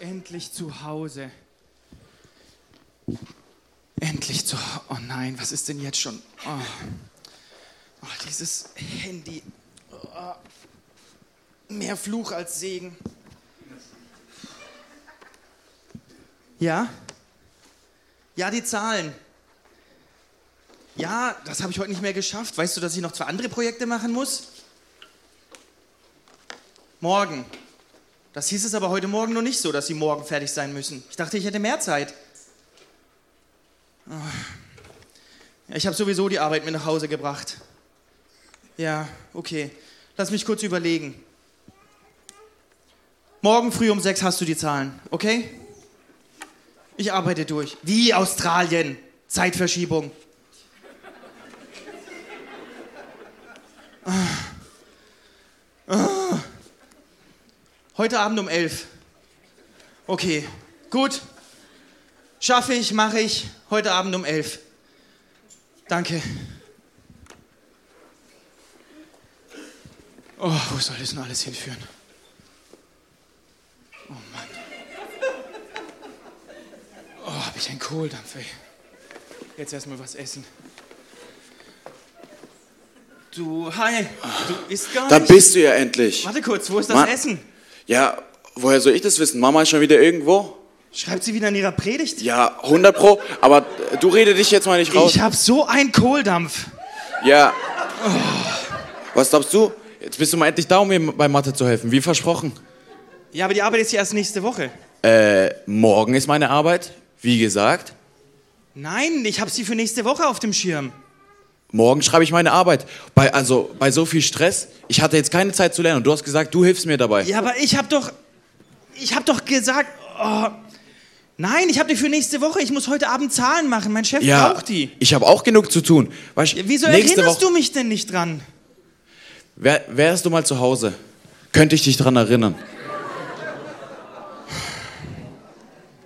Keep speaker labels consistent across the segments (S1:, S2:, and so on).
S1: endlich zu Hause. Endlich zu Hause. Oh nein, was ist denn jetzt schon? Oh, oh dieses Handy. Oh. Mehr Fluch als Segen. Ja? Ja, die Zahlen. Ja, das habe ich heute nicht mehr geschafft. Weißt du, dass ich noch zwei andere Projekte machen muss? Morgen. Das hieß es aber heute Morgen noch nicht so, dass sie morgen fertig sein müssen. Ich dachte, ich hätte mehr Zeit. Oh. Ich habe sowieso die Arbeit mit nach Hause gebracht. Ja, okay. Lass mich kurz überlegen. Morgen früh um sechs hast du die Zahlen, okay? Ich arbeite durch. Wie Australien? Zeitverschiebung. Heute Abend um elf. Okay, gut. Schaffe ich, mache ich. Heute Abend um elf. Danke. Oh, wo soll das denn alles hinführen? Oh Mann. Oh, hab ich einen Kohldampf, ey. Jetzt erstmal was essen. Du, hi, du isst gar
S2: Da
S1: nicht.
S2: bist du ja endlich.
S1: Warte kurz, wo ist das
S2: Mann.
S1: Essen?
S2: Ja, woher soll ich das wissen? Mama ist schon wieder irgendwo?
S1: Schreibt sie wieder in ihrer Predigt?
S2: Ja, 100 pro. Aber du rede dich jetzt mal nicht raus.
S1: Ich hab so einen Kohldampf.
S2: Ja. Was glaubst du? Jetzt bist du mal endlich da, um mir bei Mathe zu helfen. Wie versprochen.
S1: Ja, aber die Arbeit ist ja erst nächste Woche.
S2: Äh, morgen ist meine Arbeit. Wie gesagt.
S1: Nein, ich hab sie für nächste Woche auf dem Schirm.
S2: Morgen schreibe ich meine Arbeit. Bei, also, bei so viel Stress. Ich hatte jetzt keine Zeit zu lernen und du hast gesagt, du hilfst mir dabei.
S1: Ja, aber ich hab doch. Ich hab doch gesagt. Oh, nein, ich hab die für nächste Woche. Ich muss heute Abend Zahlen machen. Mein Chef
S2: Ja,
S1: braucht die.
S2: ich habe auch genug zu tun. Weißt,
S1: Ja, Wieso erinnerst
S2: Woche,
S1: du mich denn nicht dran?
S2: Wär, wärst du mal zu Hause, könnte ich dich dran erinnern.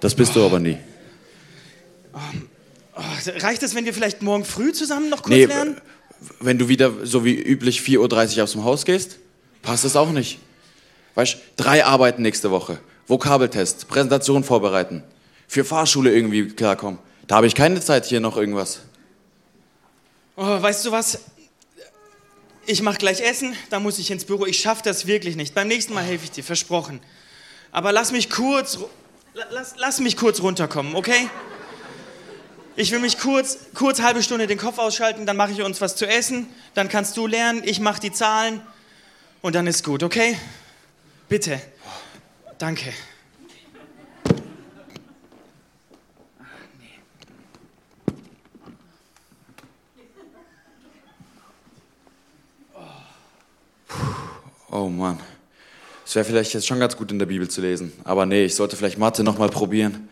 S2: Das bist du aber nie.
S1: Oh, reicht es, wenn wir vielleicht morgen früh zusammen noch kurz
S2: Nee,
S1: lernen?
S2: wenn du wieder so wie üblich 4.30 Uhr aus dem Haus gehst, passt das auch nicht. Weißt drei Arbeiten nächste Woche. Vokabeltest, Präsentation vorbereiten. Für Fahrschule irgendwie klarkommen. Da habe ich keine Zeit hier noch irgendwas.
S1: Oh, weißt du was? Ich mach gleich Essen, da muss ich ins Büro. Ich schaff das wirklich nicht. Beim nächsten Mal helfe ich dir, versprochen. Aber lass mich kurz, lass, lass mich kurz runterkommen, okay? Ich will mich kurz, kurz halbe Stunde den Kopf ausschalten, dann mache ich uns was zu essen, dann kannst du lernen, ich mach die Zahlen und dann ist gut, okay? Bitte. Danke.
S2: Oh Mann. Es wäre vielleicht jetzt schon ganz gut in der Bibel zu lesen. Aber nee, ich sollte vielleicht Mathe nochmal probieren.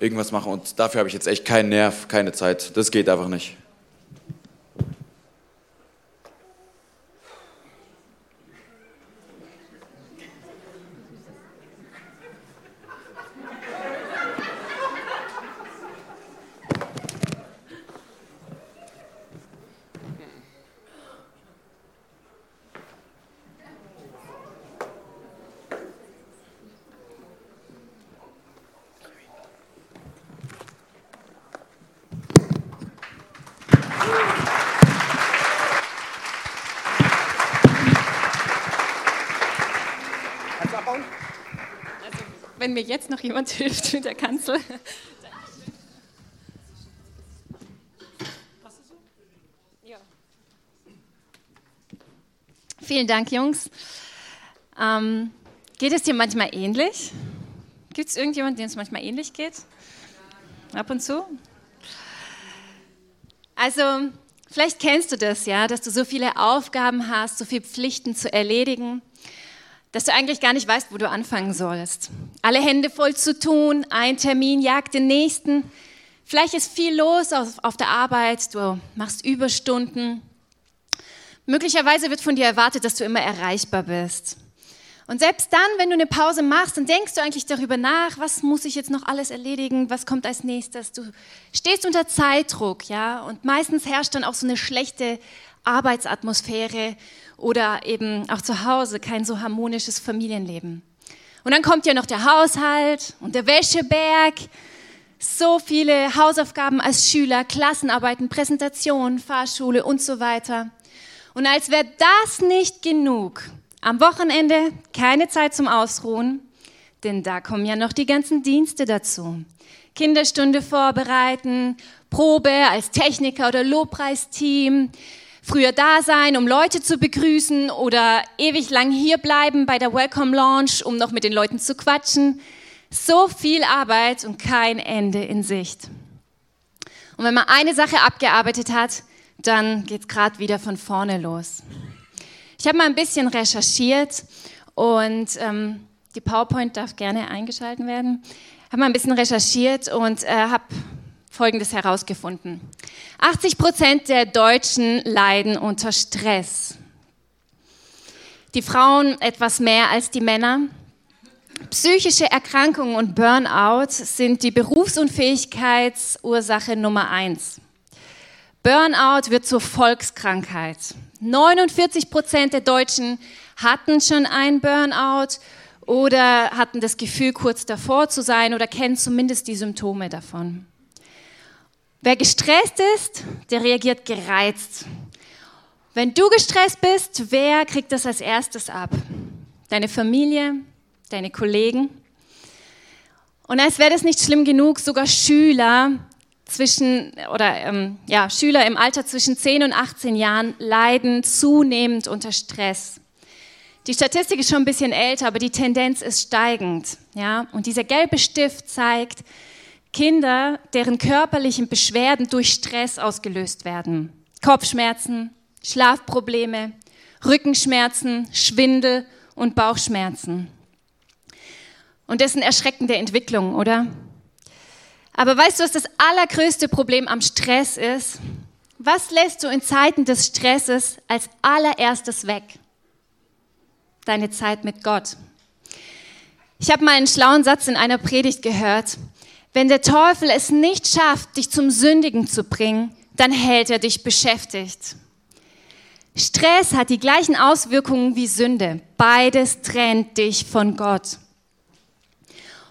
S2: Irgendwas machen. Und dafür habe ich jetzt echt keinen Nerv, keine Zeit. Das geht einfach nicht.
S3: Also, wenn mir jetzt noch jemand hilft mit der Kanzel. Vielen Dank, Jungs. Ähm, geht es dir manchmal ähnlich? Gibt es irgendjemanden, dem es manchmal ähnlich geht? Ab und zu? Also, vielleicht kennst du das ja, dass du so viele Aufgaben hast, so viele Pflichten zu erledigen dass du eigentlich gar nicht weißt, wo du anfangen sollst. Alle Hände voll zu tun, ein Termin jagt den nächsten. Vielleicht ist viel los auf, der Arbeit, du machst Überstunden. Möglicherweise wird von dir erwartet, dass du immer erreichbar bist. Und selbst dann, wenn du eine Pause machst, dann denkst du eigentlich darüber nach, was muss ich jetzt noch alles erledigen, was kommt als nächstes. Du stehst unter Zeitdruck, ja, und meistens herrscht dann auch so eine schlechte Arbeitsatmosphäre oder eben auch zu Hause kein so harmonisches Familienleben. Und dann kommt ja noch der Haushalt und der Wäscheberg. So viele Hausaufgaben als Schüler, Klassenarbeiten, Präsentationen, Fahrschule und so weiter. Und als wäre das nicht genug, am Wochenende keine Zeit zum Ausruhen, denn da kommen ja noch die ganzen Dienste dazu. Kinderstunde vorbereiten, Probe als Techniker oder Lobpreisteam, früher da sein, um Leute zu begrüßen oder ewig lang hier bleiben bei der Welcome Launch, um noch mit den Leuten zu quatschen. So viel Arbeit und kein Ende in Sicht. Und wenn man eine Sache abgearbeitet hat, dann geht es gerade wieder von vorne los. Ich habe mal ein bisschen recherchiert und ähm, die PowerPoint darf gerne eingeschalten werden. Habe mal ein bisschen recherchiert und äh, habe Folgendes herausgefunden. 80 Prozent der Deutschen leiden unter Stress. Die Frauen etwas mehr als die Männer. Psychische Erkrankungen und Burnout sind die Berufsunfähigkeitsursache Nummer eins. Burnout wird zur Volkskrankheit. 49 Prozent der Deutschen hatten schon einen Burnout oder hatten das Gefühl, kurz davor zu sein oder kennen zumindest die Symptome davon. Wer gestresst ist, der reagiert gereizt. Wenn du gestresst bist, wer kriegt das als erstes ab? Deine Familie, deine Kollegen? Und als wäre das nicht schlimm genug, sogar Schüler zwischen oder ähm, ja, Schüler im Alter zwischen 10 und 18 Jahren leiden zunehmend unter Stress. Die Statistik ist schon ein bisschen älter, aber die Tendenz ist steigend. Ja? Und dieser gelbe Stift zeigt, Kinder, deren körperlichen Beschwerden durch Stress ausgelöst werden. Kopfschmerzen, Schlafprobleme, Rückenschmerzen, Schwindel und Bauchschmerzen. Und das sind erschreckende Entwicklungen, oder? Aber weißt du, was das allergrößte Problem am Stress ist? Was lässt du in Zeiten des Stresses als allererstes weg? Deine Zeit mit Gott. Ich habe mal einen schlauen Satz in einer Predigt gehört. Wenn der Teufel es nicht schafft, dich zum Sündigen zu bringen, dann hält er dich beschäftigt. Stress hat die gleichen Auswirkungen wie Sünde. Beides trennt dich von Gott.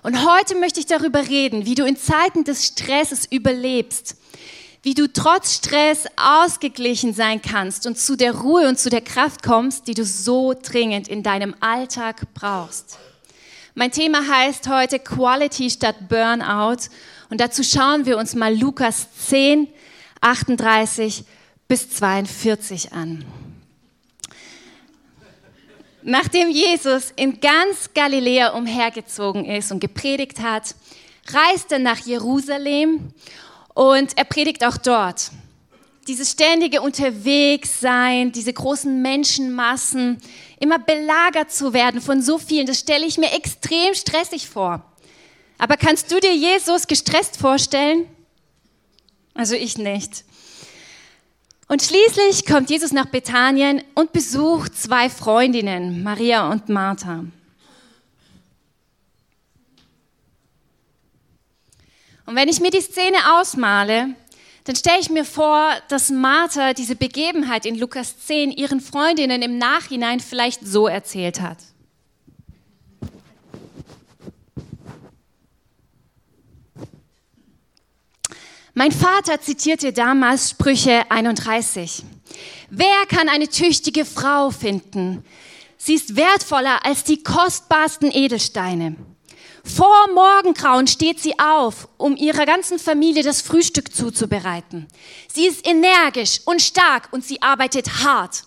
S3: Und heute möchte ich darüber reden, wie du in Zeiten des Stresses überlebst, wie du trotz Stress ausgeglichen sein kannst und zu der Ruhe und zu der Kraft kommst, die du so dringend in deinem Alltag brauchst. Mein Thema heißt heute Quality statt Burnout. Und dazu schauen wir uns mal Lukas 10, 38 bis 42 an. Nachdem Jesus in ganz Galiläa umhergezogen ist und gepredigt hat, reist er nach Jerusalem und er predigt auch dort dieses ständige Unterwegssein, diese großen Menschenmassen, immer belagert zu werden von so vielen, das stelle ich mir extrem stressig vor. Aber kannst du dir Jesus gestresst vorstellen? Also ich nicht. Und schließlich kommt Jesus nach Bethanien und besucht zwei Freundinnen, Maria und Martha. Und wenn ich mir die Szene ausmale, dann stelle ich mir vor, dass Martha diese Begebenheit in Lukas 10 ihren Freundinnen im Nachhinein vielleicht so erzählt hat. Mein Vater zitierte damals Sprüche 31. Wer kann eine tüchtige Frau finden? Sie ist wertvoller als die kostbarsten Edelsteine. Vor Morgengrauen steht sie auf, um ihrer ganzen Familie das Frühstück zuzubereiten. Sie ist energisch und stark und sie arbeitet hart.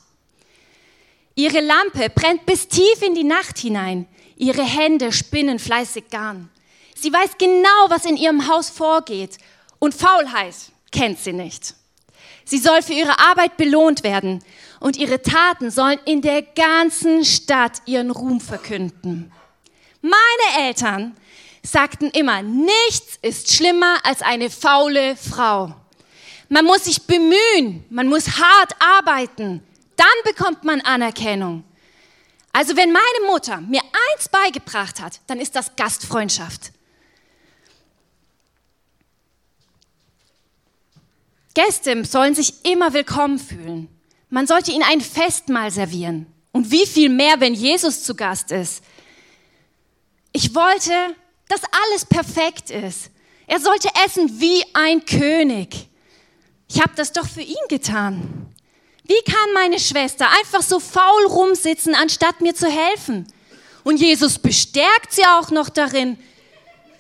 S3: Ihre Lampe brennt bis tief in die Nacht hinein. Ihre Hände spinnen fleißig Garn. Sie weiß genau, was in ihrem Haus vorgeht. Und Faulheit kennt sie nicht. Sie soll für ihre Arbeit belohnt werden und ihre Taten sollen in der ganzen Stadt ihren Ruhm verkünden. Meine Eltern sagten immer, nichts ist schlimmer als eine faule Frau. Man muss sich bemühen, man muss hart arbeiten, dann bekommt man Anerkennung. Also wenn meine Mutter mir eins beigebracht hat, dann ist das Gastfreundschaft. Gäste sollen sich immer willkommen fühlen. Man sollte ihnen ein Festmahl servieren. Und wie viel mehr, wenn Jesus zu Gast ist. Ich wollte, dass alles perfekt ist. Er sollte essen wie ein König. Ich habe das doch für ihn getan. Wie kann meine Schwester einfach so faul rumsitzen, anstatt mir zu helfen? Und Jesus bestärkt sie auch noch darin.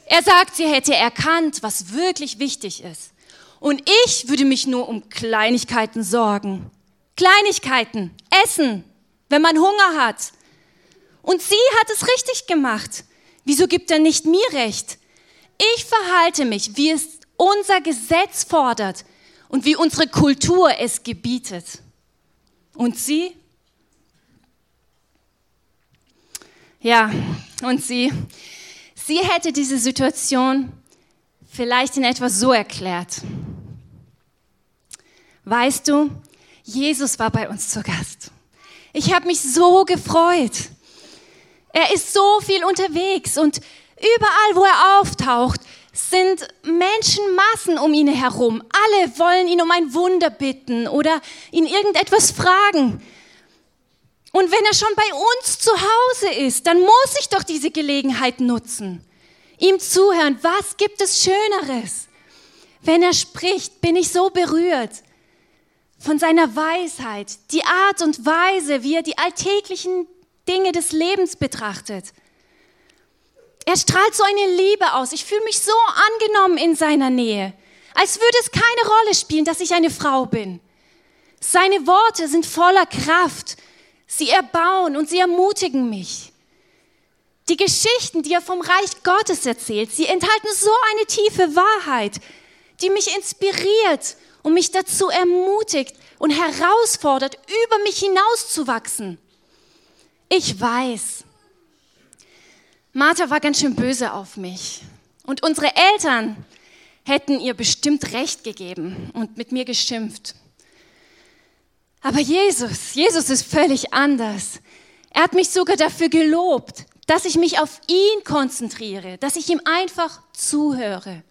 S3: Er sagt, sie hätte erkannt, was wirklich wichtig ist. Und ich würde mich nur um Kleinigkeiten sorgen. Kleinigkeiten, Essen, wenn man Hunger hat. Und sie hat es richtig gemacht. Wieso gibt er nicht mir recht? Ich verhalte mich, wie es unser Gesetz fordert und wie unsere Kultur es gebietet. Und sie? Ja, und sie? Sie hätte diese Situation vielleicht in etwa so erklärt. Weißt du, Jesus war bei uns zu Gast. Ich habe mich so gefreut. Er ist so viel unterwegs und überall, wo er auftaucht, sind Menschenmassen um ihn herum. Alle wollen ihn um ein Wunder bitten oder ihn irgendetwas fragen. Und wenn er schon bei uns zu Hause ist, dann muss ich doch diese Gelegenheit nutzen. Ihm zuhören, was gibt es Schöneres? Wenn er spricht, bin ich so berührt von seiner Weisheit, die Art und Weise, wie er die alltäglichen Dinge des Lebens betrachtet. Er strahlt so eine Liebe aus. Ich fühle mich so angenommen in seiner Nähe, als würde es keine Rolle spielen, dass ich eine Frau bin. Seine Worte sind voller Kraft. Sie erbauen und sie ermutigen mich. Die Geschichten, die er vom Reich Gottes erzählt, sie enthalten so eine tiefe Wahrheit, die mich inspiriert und mich dazu ermutigt und herausfordert, über mich hinauszuwachsen. Ich weiß, Martha war ganz schön böse auf mich. Und unsere Eltern hätten ihr bestimmt recht gegeben und mit mir geschimpft. Aber Jesus, Jesus ist völlig anders. Er hat mich sogar dafür gelobt, dass ich mich auf ihn konzentriere, dass ich ihm einfach zuhöre.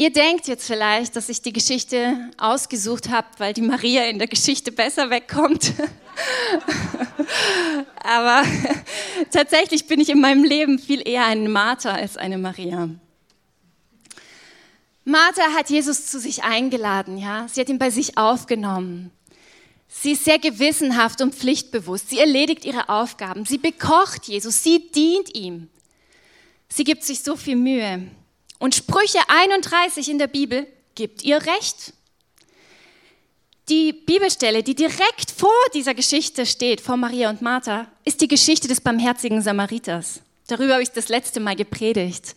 S3: Ihr denkt jetzt vielleicht, dass ich die Geschichte ausgesucht habe, weil die Maria in der Geschichte besser wegkommt. Aber tatsächlich bin ich in meinem Leben viel eher eine Martha als eine Maria. Martha hat Jesus zu sich eingeladen, ja. Sie hat ihn bei sich aufgenommen. Sie ist sehr gewissenhaft und pflichtbewusst. Sie erledigt ihre Aufgaben. Sie bekocht Jesus. Sie dient ihm. Sie gibt sich so viel Mühe. Und Sprüche 31 in der Bibel gibt ihr recht. Die Bibelstelle, die direkt vor dieser Geschichte steht, vor Maria und Martha, ist die Geschichte des barmherzigen Samariters. Darüber habe ich das letzte Mal gepredigt.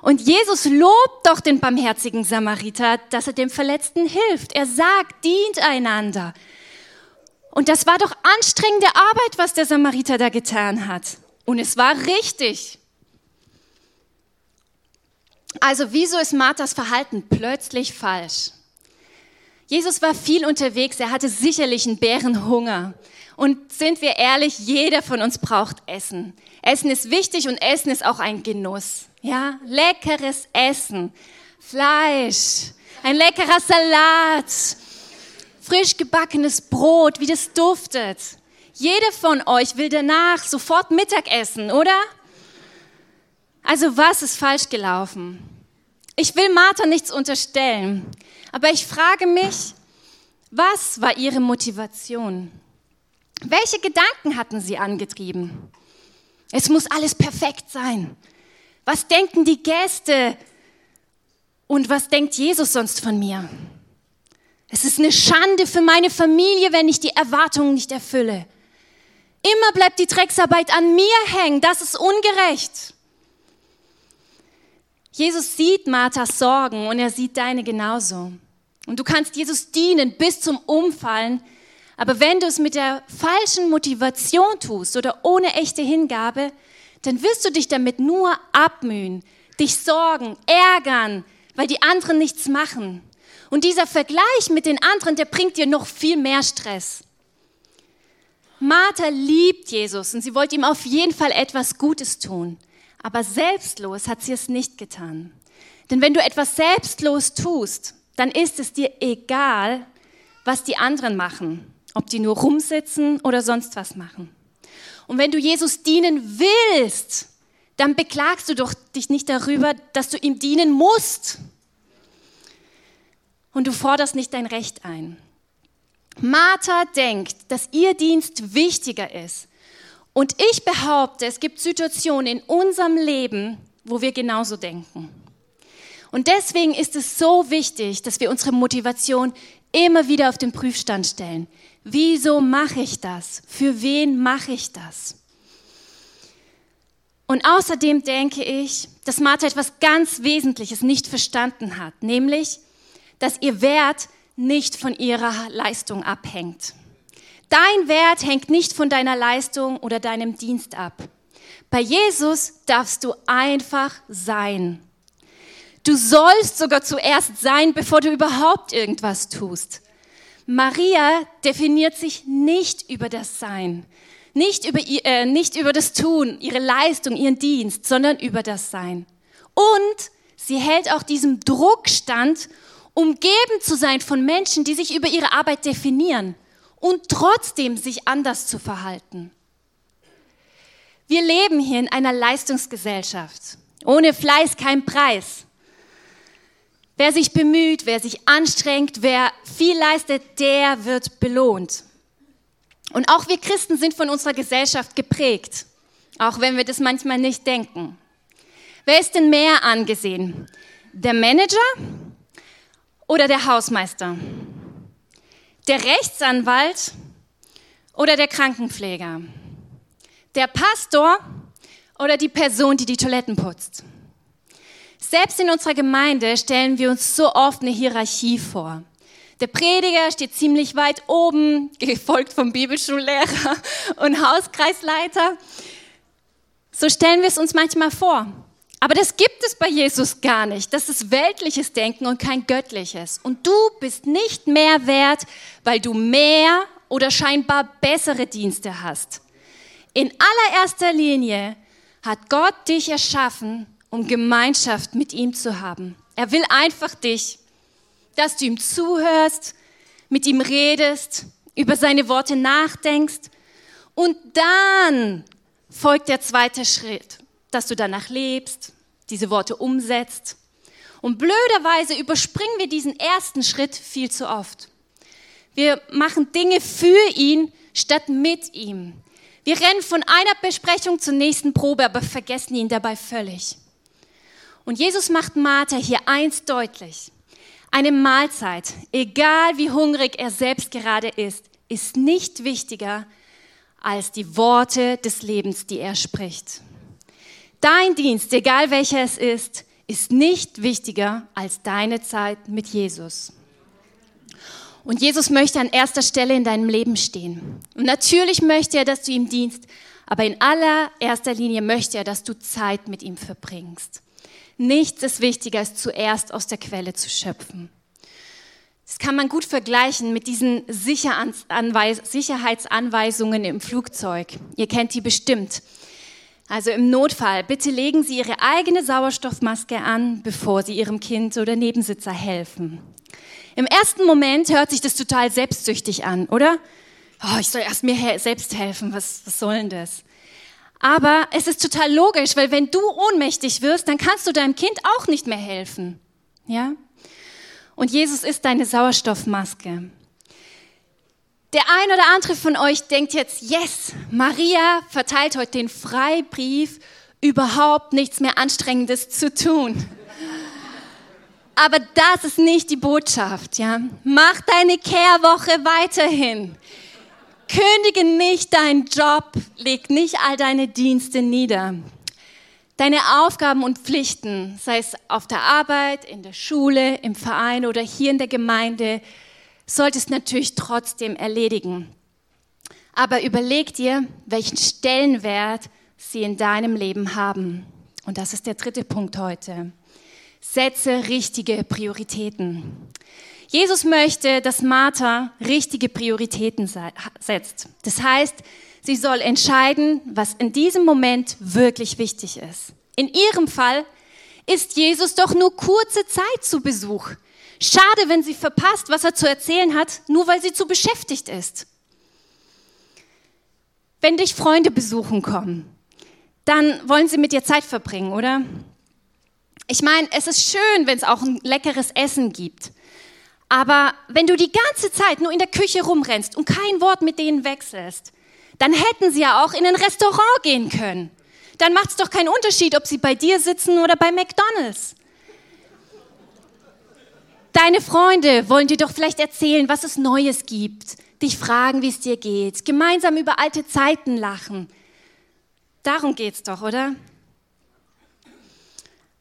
S3: Und Jesus lobt doch den barmherzigen Samariter, dass er dem Verletzten hilft. Er sagt, dient einander. Und das war doch anstrengende Arbeit, was der Samariter da getan hat. Und es war richtig. Also wieso ist Marthas Verhalten plötzlich falsch? Jesus war viel unterwegs, er hatte sicherlich einen Bärenhunger. Und sind wir ehrlich, jeder von uns braucht Essen. Essen ist wichtig und Essen ist auch ein Genuss. Ja, leckeres Essen, Fleisch, ein leckerer Salat, frisch gebackenes Brot, wie das duftet. Jeder von euch will danach sofort Mittagessen, oder? Also was ist falsch gelaufen? Ich will Martha nichts unterstellen. Aber ich frage mich, was war ihre Motivation? Welche Gedanken hatten sie angetrieben? Es muss alles perfekt sein. Was denken die Gäste? Und was denkt Jesus sonst von mir? Es ist eine Schande für meine Familie, wenn ich die Erwartungen nicht erfülle. Immer bleibt die Drecksarbeit an mir hängen. Das ist ungerecht. Jesus sieht Marthas Sorgen und er sieht deine genauso. Und du kannst Jesus dienen bis zum Umfallen, aber wenn du es mit der falschen Motivation tust oder ohne echte Hingabe, dann wirst du dich damit nur abmühen, dich sorgen, ärgern, weil die anderen nichts machen. Und dieser Vergleich mit den anderen, der bringt dir noch viel mehr Stress. Martha liebt Jesus und sie wollte ihm auf jeden Fall etwas Gutes tun. Aber selbstlos hat sie es nicht getan. Denn wenn du etwas selbstlos tust, dann ist es dir egal, was die anderen machen, ob die nur rumsitzen oder sonst was machen. Und wenn du Jesus dienen willst, dann beklagst du doch dich nicht darüber, dass du ihm dienen musst. Und du forderst nicht dein Recht ein. Martha denkt, dass ihr Dienst wichtiger ist. Und ich behaupte, es gibt Situationen in unserem Leben, wo wir genauso denken. Und deswegen ist es so wichtig, dass wir unsere Motivation immer wieder auf den Prüfstand stellen. Wieso mache ich das? Für wen mache ich das? Und außerdem denke ich, dass Martha etwas ganz Wesentliches nicht verstanden hat, nämlich, dass ihr Wert nicht von ihrer Leistung abhängt. Dein Wert hängt nicht von deiner Leistung oder deinem Dienst ab. Bei Jesus darfst du einfach sein. Du sollst sogar zuerst sein, bevor du überhaupt irgendwas tust. Maria definiert sich nicht über das Sein, nicht über, äh, nicht über das Tun, ihre Leistung, ihren Dienst, sondern über das Sein. Und sie hält auch diesem Druck stand, umgeben zu sein von Menschen, die sich über ihre Arbeit definieren und trotzdem sich anders zu verhalten. Wir leben hier in einer Leistungsgesellschaft. Ohne Fleiß kein Preis. Wer sich bemüht, wer sich anstrengt, wer viel leistet, der wird belohnt. Und auch wir Christen sind von unserer Gesellschaft geprägt, auch wenn wir das manchmal nicht denken. Wer ist denn mehr angesehen? Der Manager oder der Hausmeister? Der Rechtsanwalt oder der Krankenpfleger? Der Pastor oder die Person, die die Toiletten putzt? Selbst in unserer Gemeinde stellen wir uns so oft eine Hierarchie vor. Der Prediger steht ziemlich weit oben, gefolgt vom Bibelschullehrer und Hauskreisleiter. So stellen wir es uns manchmal vor. Aber das gibt es bei Jesus gar nicht. Das ist weltliches Denken und kein göttliches. Und du bist nicht mehr wert, weil du mehr oder scheinbar bessere Dienste hast. In allererster Linie hat Gott dich erschaffen, um Gemeinschaft mit ihm zu haben. Er will einfach dich, dass du ihm zuhörst, mit ihm redest, über seine Worte nachdenkst und dann folgt der zweite Schritt, dass du danach lebst, diese Worte umsetzt. Und blöderweise überspringen wir diesen ersten Schritt viel zu oft. Wir machen Dinge für ihn statt mit ihm. Wir rennen von einer Besprechung zur nächsten Probe, aber vergessen ihn dabei völlig. Und Jesus macht Martha hier eins deutlich. Eine Mahlzeit, egal wie hungrig er selbst gerade ist, ist nicht wichtiger als die Worte des Lebens, die er spricht. Dein Dienst, egal welcher es ist, ist nicht wichtiger als deine Zeit mit Jesus. Und Jesus möchte an erster Stelle in deinem Leben stehen. Und natürlich möchte er, dass du ihm dienst, aber in allererster Linie möchte er, dass du Zeit mit ihm verbringst. Nichts ist wichtiger, als zuerst aus der Quelle zu schöpfen. Das kann man gut vergleichen mit diesen Sicherheitsanweisungen im Flugzeug. Ihr kennt die bestimmt. Also im Notfall, bitte legen Sie Ihre eigene Sauerstoffmaske an, bevor Sie Ihrem Kind oder Nebensitzer helfen. Im ersten Moment hört sich das total selbstsüchtig an, oder? Oh, ich soll erst mir selbst helfen, was, was soll denn das? Aber es ist total logisch, weil wenn du ohnmächtig wirst, dann kannst du deinem Kind auch nicht mehr helfen. Ja? Und Jesus ist deine Sauerstoffmaske. Der ein oder andere von euch denkt jetzt, yes, Maria verteilt heute den Freibrief, überhaupt nichts mehr Anstrengendes zu tun. Aber das ist nicht die Botschaft, ja. Mach deine Kehrwoche weiterhin. Kündige nicht deinen Job, leg nicht all deine Dienste nieder. Deine Aufgaben und Pflichten, sei es auf der Arbeit, in der Schule, im Verein oder hier in der Gemeinde, solltest natürlich trotzdem erledigen. Aber überleg dir, welchen Stellenwert sie in deinem Leben haben. Und das ist der dritte Punkt heute. Setze richtige Prioritäten. Jesus möchte, dass Martha richtige Prioritäten setzt. Das heißt, sie soll entscheiden, was in diesem Moment wirklich wichtig ist. In ihrem Fall ist Jesus doch nur kurze Zeit zu Besuch. Schade, wenn sie verpasst, was er zu erzählen hat, nur weil sie zu beschäftigt ist. Wenn dich Freunde besuchen kommen, dann wollen sie mit dir Zeit verbringen, oder? Ich meine, es ist schön, wenn es auch ein leckeres Essen gibt. Aber wenn du die ganze Zeit nur in der Küche rumrennst und kein Wort mit denen wechselst, dann hätten sie ja auch in ein Restaurant gehen können. Dann macht es doch keinen Unterschied, ob sie bei dir sitzen oder bei McDonald's. Deine Freunde wollen dir doch vielleicht erzählen, was es Neues gibt, dich fragen, wie es dir geht, gemeinsam über alte Zeiten lachen. Darum geht's doch, oder?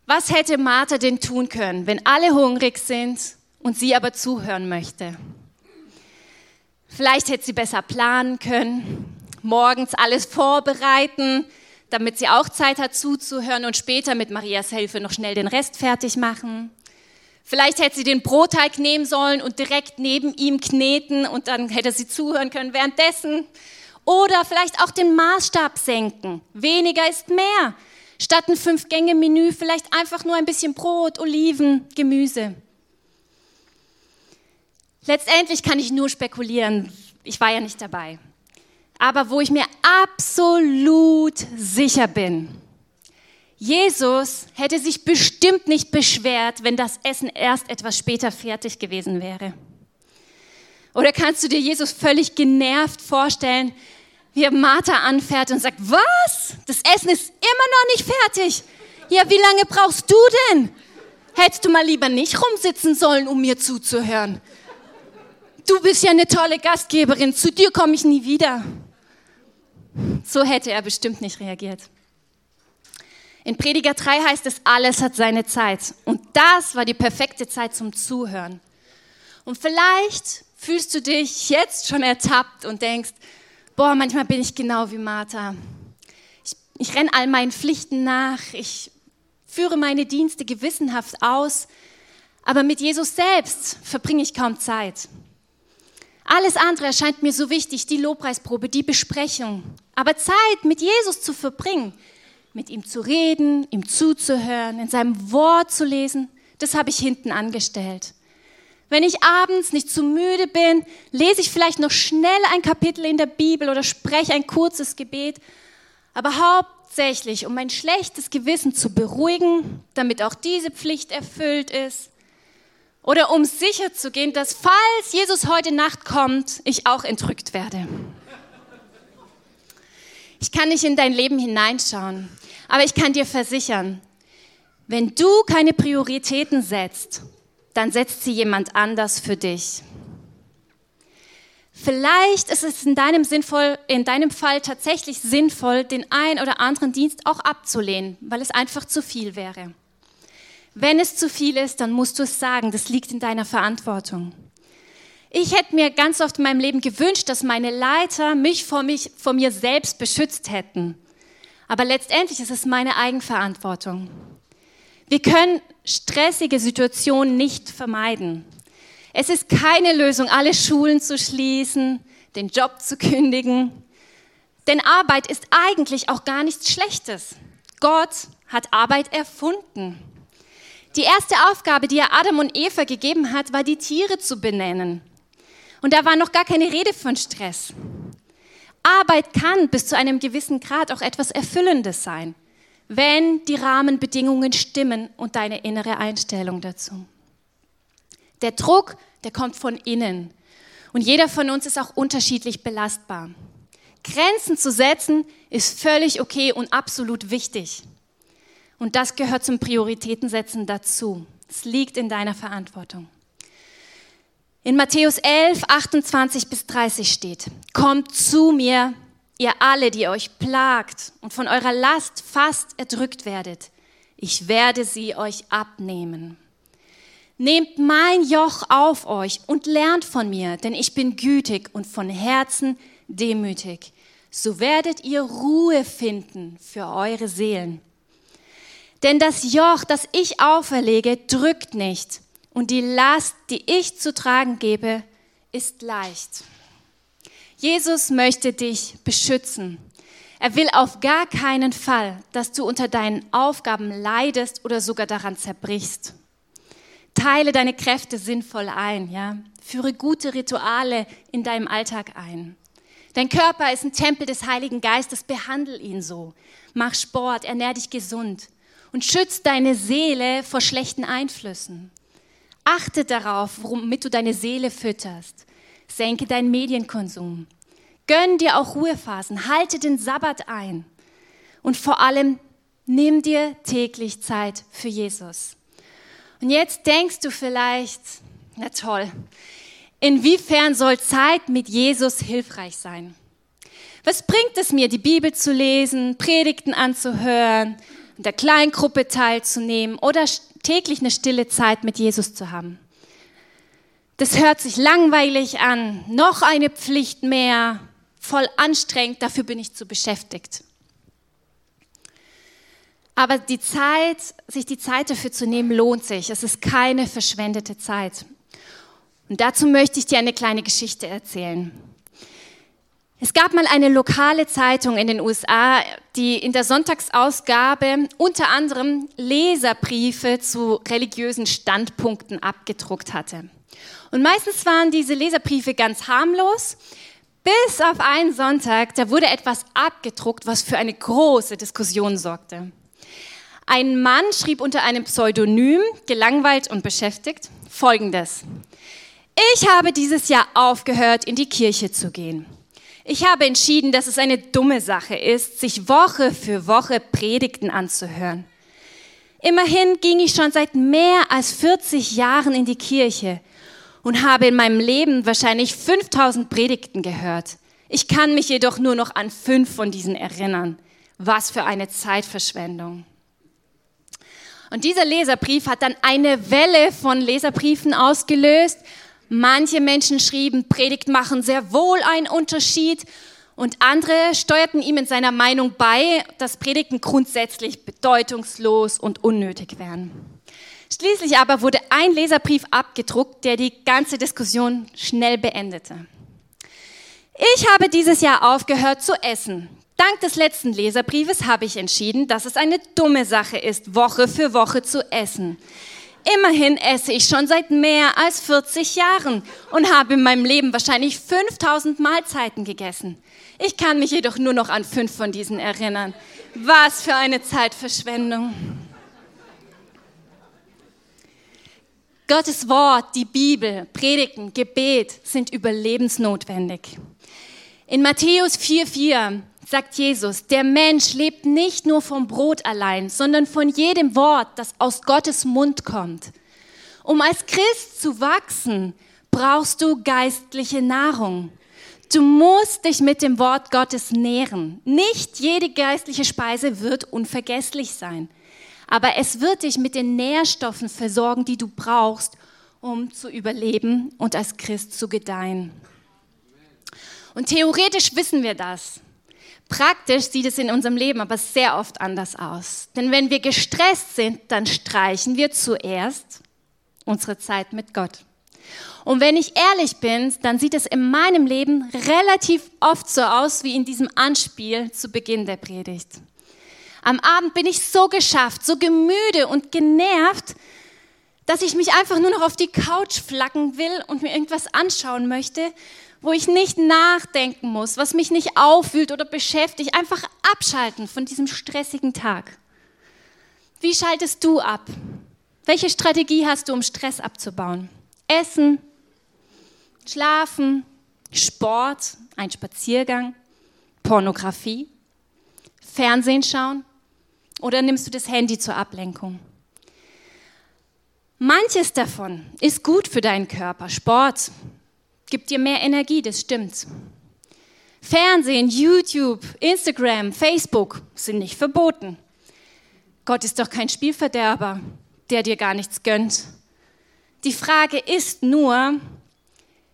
S3: Was hätte Martha denn tun können, wenn alle hungrig sind und sie aber zuhören möchte? Vielleicht hätte sie besser planen können, morgens alles vorbereiten, damit sie auch Zeit hat zuzuhören und später mit Marias Hilfe noch schnell den Rest fertig machen. Vielleicht hätte sie den Brotteig nehmen sollen und direkt neben ihm kneten und dann hätte sie zuhören können währenddessen. Oder vielleicht auch den Maßstab senken. Weniger ist mehr. Statt ein Fünf-Gänge-Menü vielleicht einfach nur ein bisschen Brot, Oliven, Gemüse. Letztendlich kann ich nur spekulieren. Ich war ja nicht dabei. Aber wo ich mir absolut sicher bin, Jesus hätte sich bestimmt nicht beschwert, wenn das Essen erst etwas später fertig gewesen wäre. Oder kannst du dir Jesus völlig genervt vorstellen, wie er Martha anfährt und sagt, was? Das Essen ist immer noch nicht fertig. Ja, wie lange brauchst du denn? Hättest du mal lieber nicht rumsitzen sollen, um mir zuzuhören. Du bist ja eine tolle Gastgeberin, zu dir komme ich nie wieder. So hätte er bestimmt nicht reagiert. In Prediger 3 heißt es, alles hat seine Zeit. Und das war die perfekte Zeit zum Zuhören. Und vielleicht fühlst du dich jetzt schon ertappt und denkst, boah, manchmal bin ich genau wie Martha. Ich, ich renne all meinen Pflichten nach, ich führe meine Dienste gewissenhaft aus, aber mit Jesus selbst verbringe ich kaum Zeit. Alles andere erscheint mir so wichtig, die Lobpreisprobe, die Besprechung. Aber Zeit mit Jesus zu verbringen, mit ihm zu reden, ihm zuzuhören, in seinem Wort zu lesen, das habe ich hinten angestellt. Wenn ich abends nicht zu müde bin, lese ich vielleicht noch schnell ein Kapitel in der Bibel oder spreche ein kurzes Gebet, aber hauptsächlich, um mein schlechtes Gewissen zu beruhigen, damit auch diese Pflicht erfüllt ist, oder um sicher zu gehen, dass falls Jesus heute Nacht kommt, ich auch entrückt werde. Ich kann nicht in dein Leben hineinschauen, aber ich kann dir versichern, wenn du keine Prioritäten setzt, dann setzt sie jemand anders für dich. Vielleicht ist es in deinem, sinnvoll, in deinem Fall tatsächlich sinnvoll, den ein oder anderen Dienst auch abzulehnen, weil es einfach zu viel wäre. Wenn es zu viel ist, dann musst du es sagen, das liegt in deiner Verantwortung. Ich hätte mir ganz oft in meinem Leben gewünscht, dass meine Leiter mich vor, mich vor mir selbst beschützt hätten. Aber letztendlich ist es meine Eigenverantwortung. Wir können stressige Situationen nicht vermeiden. Es ist keine Lösung, alle Schulen zu schließen, den Job zu kündigen. Denn Arbeit ist eigentlich auch gar nichts Schlechtes. Gott hat Arbeit erfunden. Die erste Aufgabe, die er Adam und Eva gegeben hat, war die Tiere zu benennen. Und da war noch gar keine Rede von Stress. Arbeit kann bis zu einem gewissen Grad auch etwas Erfüllendes sein, wenn die Rahmenbedingungen stimmen und deine innere Einstellung dazu. Der Druck, der kommt von innen. Und jeder von uns ist auch unterschiedlich belastbar. Grenzen zu setzen ist völlig okay und absolut wichtig. Und das gehört zum Prioritätensetzen dazu. Es liegt in deiner Verantwortung. In Matthäus 11, 28 bis 30 steht, Kommt zu mir, ihr alle, die euch plagt und von eurer Last fast erdrückt werdet. Ich werde sie euch abnehmen. Nehmt mein Joch auf euch und lernt von mir, denn ich bin gütig und von Herzen demütig. So werdet ihr Ruhe finden für eure Seelen. Denn das Joch, das ich auferlege, drückt nicht und die Last, die ich zu tragen gebe, ist leicht. Jesus möchte dich beschützen. Er will auf gar keinen Fall, dass du unter deinen Aufgaben leidest oder sogar daran zerbrichst. Teile deine Kräfte sinnvoll ein, ja? Führe gute Rituale in deinem Alltag ein. Dein Körper ist ein Tempel des Heiligen Geistes, behandle ihn so. Mach Sport, ernähr dich gesund und schütz deine Seele vor schlechten Einflüssen. Achte darauf, womit du deine Seele fütterst. Senke deinen Medienkonsum. Gönn dir auch Ruhephasen, halte den Sabbat ein. Und vor allem, nimm dir täglich Zeit für Jesus. Und jetzt denkst du vielleicht, na toll, inwiefern soll Zeit mit Jesus hilfreich sein? Was bringt es mir, die Bibel zu lesen, Predigten anzuhören, in der Kleingruppe teilzunehmen oder täglich eine stille Zeit mit Jesus zu haben? Das hört sich langweilig an, noch eine Pflicht mehr, voll anstrengend, dafür bin ich zu beschäftigt. Aber die Zeit, sich die Zeit dafür zu nehmen, lohnt sich. Es ist keine verschwendete Zeit. Und dazu möchte ich dir eine kleine Geschichte erzählen. Es gab mal eine lokale Zeitung in den USA, die in der Sonntagsausgabe unter anderem Leserbriefe zu religiösen Standpunkten abgedruckt hatte. Und meistens waren diese Leserbriefe ganz harmlos, bis auf einen Sonntag, da wurde etwas abgedruckt, was für eine große Diskussion sorgte. Ein Mann schrieb unter einem Pseudonym, gelangweilt und beschäftigt, folgendes. Ich habe dieses Jahr aufgehört, in die Kirche zu gehen. Ich habe entschieden, dass es eine dumme Sache ist, sich Woche für Woche Predigten anzuhören. Immerhin ging ich schon seit mehr als 40 Jahren in die Kirche und habe in meinem Leben wahrscheinlich 5000 Predigten gehört. Ich kann mich jedoch nur noch an fünf von diesen erinnern. Was für eine Zeitverschwendung. Und dieser Leserbrief hat dann eine Welle von Leserbriefen ausgelöst. Manche Menschen schrieben, Predigt machen sehr wohl einen Unterschied. Und andere steuerten ihm in seiner Meinung bei, dass Predigten grundsätzlich bedeutungslos und unnötig wären. Schließlich aber wurde ein Leserbrief abgedruckt, der die ganze Diskussion schnell beendete. Ich habe dieses Jahr aufgehört zu essen. Dank des letzten Leserbriefes habe ich entschieden, dass es eine dumme Sache ist, Woche für Woche zu essen. Immerhin esse ich schon seit mehr als 40 Jahren und habe in meinem Leben wahrscheinlich 5000 Mahlzeiten gegessen. Ich kann mich jedoch nur noch an fünf von diesen erinnern. Was für eine Zeitverschwendung. Gottes Wort, die Bibel, Predigten, Gebet sind überlebensnotwendig. In Matthäus 4,4 sagt Jesus, der Mensch lebt nicht nur vom Brot allein, sondern von jedem Wort, das aus Gottes Mund kommt. Um als Christ zu wachsen, brauchst du geistliche Nahrung. Du musst dich mit dem Wort Gottes nähren. Nicht jede geistliche Speise wird unvergesslich sein aber es wird dich mit den Nährstoffen versorgen, die du brauchst, um zu überleben und als Christ zu gedeihen. Und theoretisch wissen wir das. Praktisch sieht es in unserem Leben aber sehr oft anders aus. Denn wenn wir gestresst sind, dann streichen wir zuerst unsere Zeit mit Gott. Und wenn ich ehrlich bin, dann sieht es in meinem Leben relativ oft so aus wie in diesem Anspiel zu Beginn der Predigt. Am Abend bin ich so geschafft, so gemüde und genervt, dass ich mich einfach nur noch auf die Couch flacken will und mir irgendwas anschauen möchte, wo ich nicht nachdenken muss, was mich nicht aufwühlt oder beschäftigt, einfach abschalten von diesem stressigen Tag. Wie schaltest du ab? Welche Strategie hast du, um Stress abzubauen? Essen, Schlafen, Sport, ein Spaziergang, Pornografie, Fernsehen schauen, oder nimmst du das Handy zur Ablenkung? Manches davon ist gut für deinen Körper. Sport gibt dir mehr Energie, das stimmt. Fernsehen, YouTube, Instagram, Facebook sind nicht verboten. Gott ist doch kein Spielverderber, der dir gar nichts gönnt. Die Frage ist nur,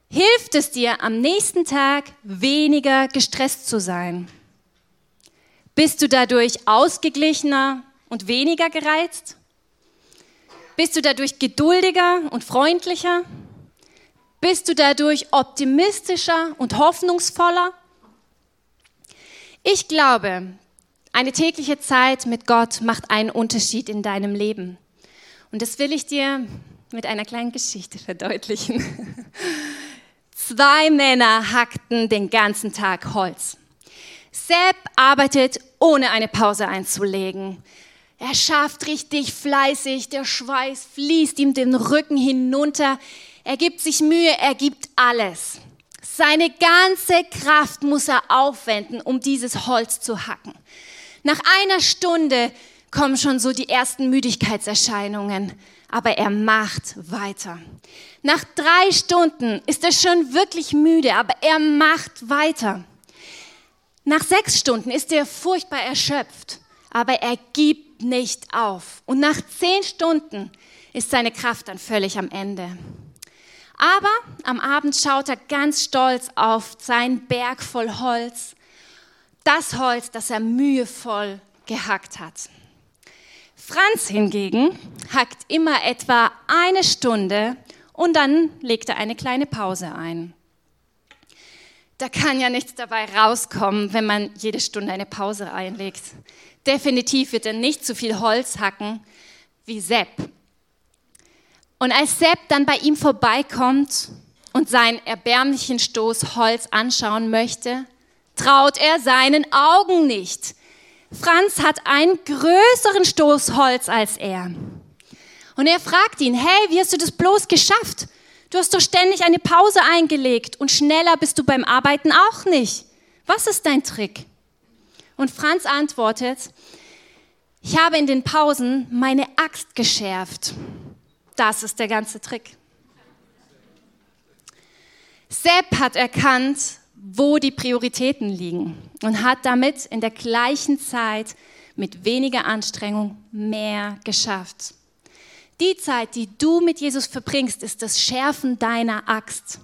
S3: hilft es dir am nächsten Tag weniger gestresst zu sein? Bist du dadurch ausgeglichener und weniger gereizt? Bist du dadurch geduldiger und freundlicher? Bist du dadurch optimistischer und hoffnungsvoller? Ich glaube, eine tägliche Zeit mit Gott macht einen Unterschied in deinem Leben. Und das will ich dir mit einer kleinen Geschichte verdeutlichen. Zwei Männer hackten den ganzen Tag Holz. Sepp arbeitet, ohne eine Pause einzulegen. Er schafft richtig fleißig, der Schweiß fließt ihm den Rücken hinunter. Er gibt sich Mühe, er gibt alles. Seine ganze Kraft muss er aufwenden, um dieses Holz zu hacken. Nach einer Stunde kommen schon so die ersten Müdigkeitserscheinungen, aber er macht weiter. Nach drei Stunden ist er schon wirklich müde, aber er macht weiter. Nach sechs Stunden ist er furchtbar erschöpft, aber er gibt nicht auf. Und nach zehn Stunden ist seine Kraft dann völlig am Ende. Aber am Abend schaut er ganz stolz auf seinen Berg voll Holz, das Holz, das er mühevoll gehackt hat. Franz hingegen hackt immer etwa eine Stunde und dann legt er eine kleine Pause ein. Da kann ja nichts dabei rauskommen, wenn man jede Stunde eine Pause einlegt. Definitiv wird er nicht so viel Holz hacken wie Sepp. Und als Sepp dann bei ihm vorbeikommt und seinen erbärmlichen Stoß Holz anschauen möchte, traut er seinen Augen nicht. Franz hat einen größeren Stoß Holz als er. Und er fragt ihn, hey, wie hast du das bloß geschafft? Du hast doch ständig eine Pause eingelegt und schneller bist du beim Arbeiten auch nicht. Was ist dein Trick? Und Franz antwortet, ich habe in den Pausen meine Axt geschärft. Das ist der ganze Trick. Sepp hat erkannt, wo die Prioritäten liegen und hat damit in der gleichen Zeit mit weniger Anstrengung mehr geschafft. Die Zeit, die du mit Jesus verbringst, ist das Schärfen deiner Axt.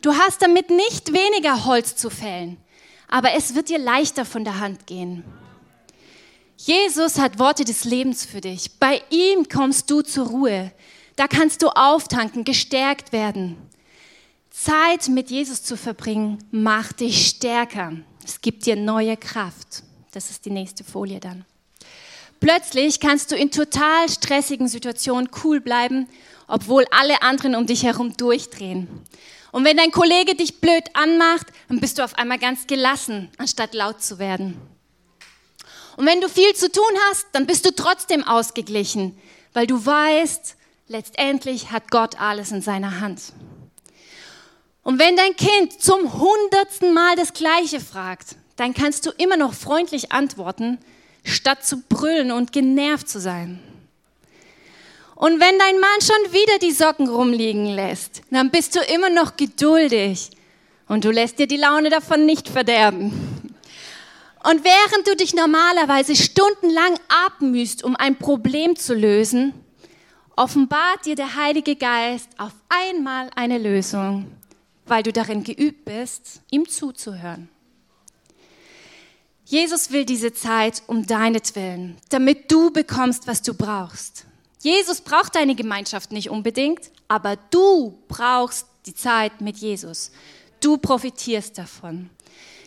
S3: Du hast damit nicht weniger Holz zu fällen, aber es wird dir leichter von der Hand gehen. Jesus hat Worte des Lebens für dich. Bei ihm kommst du zur Ruhe. Da kannst du auftanken, gestärkt werden. Zeit mit Jesus zu verbringen, macht dich stärker. Es gibt dir neue Kraft. Das ist die nächste Folie dann. Plötzlich kannst du in total stressigen Situationen cool bleiben, obwohl alle anderen um dich herum durchdrehen. Und wenn dein Kollege dich blöd anmacht, dann bist du auf einmal ganz gelassen, anstatt laut zu werden. Und wenn du viel zu tun hast, dann bist du trotzdem ausgeglichen, weil du weißt, letztendlich hat Gott alles in seiner Hand. Und wenn dein Kind zum hundertsten Mal das Gleiche fragt, dann kannst du immer noch freundlich antworten, statt zu brüllen und genervt zu sein. Und wenn dein Mann schon wieder die Socken rumliegen lässt, dann bist du immer noch geduldig und du lässt dir die Laune davon nicht verderben. Und während du dich normalerweise stundenlang abmühst, um ein Problem zu lösen, offenbart dir der Heilige Geist auf einmal eine Lösung, weil du darin geübt bist, ihm zuzuhören. Jesus will diese Zeit um deinetwillen, damit du bekommst, was du brauchst. Jesus braucht deine Gemeinschaft nicht unbedingt, aber du brauchst die Zeit mit Jesus. Du profitierst davon.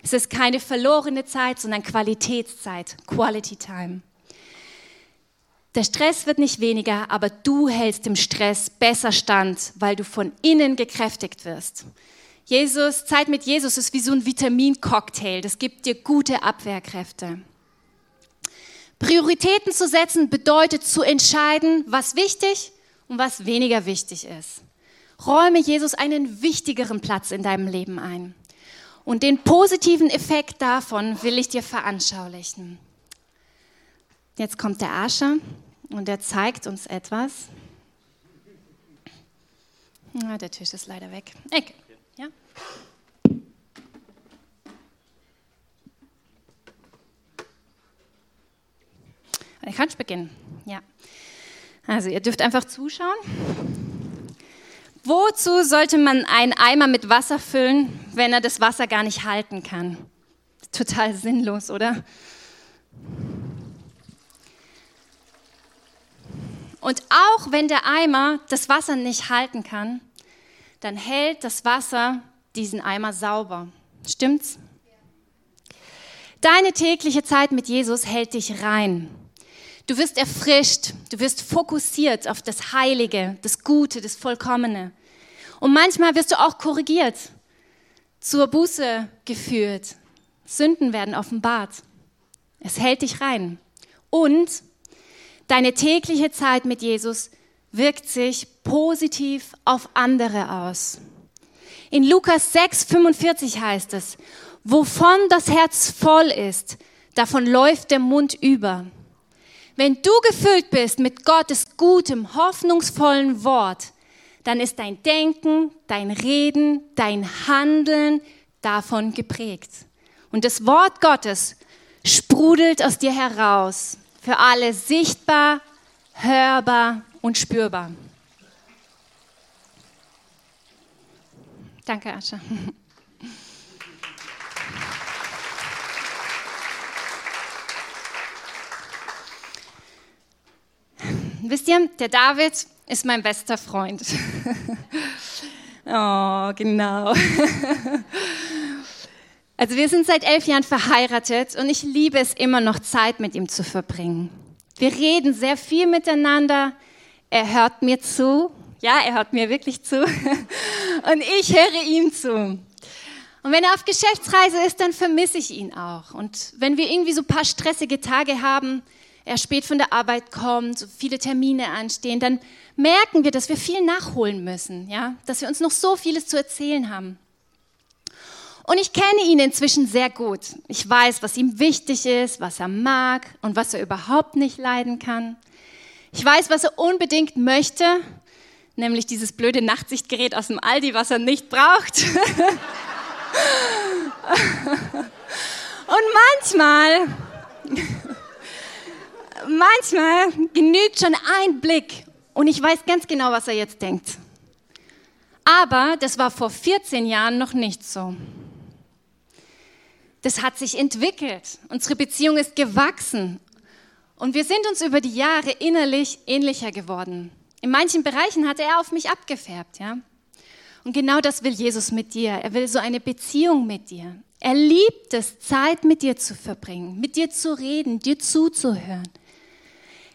S3: Es ist keine verlorene Zeit, sondern Qualitätszeit, Quality Time. Der Stress wird nicht weniger, aber du hältst dem Stress besser stand, weil du von innen gekräftigt wirst. Jesus, Zeit mit Jesus ist wie so ein Vitamincocktail. Das gibt dir gute Abwehrkräfte. Prioritäten zu setzen bedeutet zu entscheiden, was wichtig und was weniger wichtig ist. Räume Jesus einen wichtigeren Platz in deinem Leben ein. Und den positiven Effekt davon will ich dir veranschaulichen. Jetzt kommt der Ascher und er zeigt uns etwas. Na, der Tisch ist leider weg. Okay. Ja? Ich kann beginnen. Ja. Also ihr dürft einfach zuschauen. Wozu sollte man einen Eimer mit Wasser füllen, wenn er das Wasser gar nicht halten kann? Total sinnlos, oder? Und auch wenn der Eimer das Wasser nicht halten kann, dann hält das Wasser diesen Eimer sauber. Stimmt's? Deine tägliche Zeit mit Jesus hält dich rein. Du wirst erfrischt, du wirst fokussiert auf das Heilige, das Gute, das Vollkommene. Und manchmal wirst du auch korrigiert, zur Buße geführt. Sünden werden offenbart. Es hält dich rein. Und deine tägliche Zeit mit Jesus wirkt sich positiv auf andere aus. In Lukas 6, 45 heißt es, wovon das Herz voll ist, davon läuft der Mund über. Wenn du gefüllt bist mit Gottes gutem, hoffnungsvollen Wort, dann ist dein Denken, dein Reden, dein Handeln davon geprägt. Und das Wort Gottes sprudelt aus dir heraus, für alle sichtbar, hörbar und spürbar. Danke, Ascha. Wisst ihr, der David ist mein bester Freund. oh, genau. Also wir sind seit elf Jahren verheiratet und ich liebe es immer noch Zeit mit ihm zu verbringen. Wir reden sehr viel miteinander. Er hört mir zu. Ja, er hört mir wirklich zu. Und ich höre ihm zu. Und wenn er auf Geschäftsreise ist, dann vermisse ich ihn auch. Und wenn wir irgendwie so ein paar stressige Tage haben, er spät von der Arbeit kommt, so viele Termine anstehen, dann merken wir, dass wir viel nachholen müssen, ja, dass wir uns noch so vieles zu erzählen haben. Und ich kenne ihn inzwischen sehr gut. Ich weiß, was ihm wichtig ist, was er mag und was er überhaupt nicht leiden kann. Ich weiß, was er unbedingt möchte, nämlich dieses blöde Nachtsichtgerät aus dem Aldi, was er nicht braucht. und manchmal manchmal genügt schon ein Blick und ich weiß ganz genau, was er jetzt denkt. Aber das war vor 14 Jahren noch nicht so. Das hat sich entwickelt. Unsere Beziehung ist gewachsen. Und wir sind uns über die Jahre innerlich ähnlicher geworden. In manchen Bereichen hat er auf mich abgefärbt, ja. Und genau das will Jesus mit dir. Er will so eine Beziehung mit dir. Er liebt es, Zeit mit dir zu verbringen, mit dir zu reden, dir zuzuhören.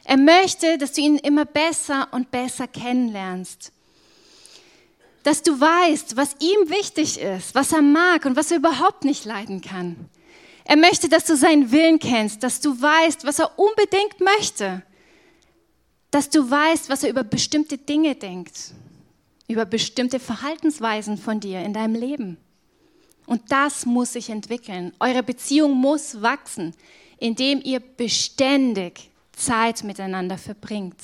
S3: Er möchte, dass du ihn immer besser und besser kennenlernst. Dass du weißt, was ihm wichtig ist, was er mag und was er überhaupt nicht leiden kann. Er möchte, dass du seinen Willen kennst, dass du weißt, was er unbedingt möchte. Dass du weißt, was er über bestimmte Dinge denkt, über bestimmte Verhaltensweisen von dir in deinem Leben. Und das muss sich entwickeln. Eure Beziehung muss wachsen, indem ihr beständig Zeit miteinander verbringt.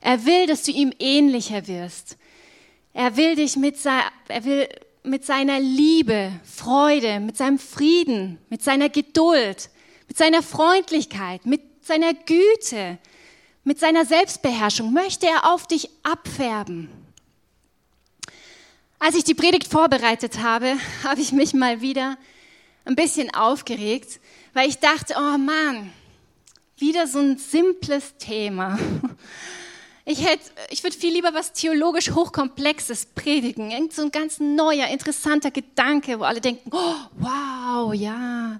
S3: Er will, dass du ihm ähnlicher wirst. Er will dich mit, er will mit seiner Liebe, Freude, mit seinem Frieden, mit seiner Geduld, mit seiner Freundlichkeit, mit seiner Güte, mit seiner Selbstbeherrschung möchte er auf dich abfärben. Als ich die Predigt vorbereitet habe, habe ich mich mal wieder ein bisschen aufgeregt, weil ich dachte, oh Mann, wieder so ein simples Thema. Ich, ich würde viel lieber was theologisch Hochkomplexes predigen. Irgend so ein ganz neuer, interessanter Gedanke, wo alle denken, oh, wow, ja.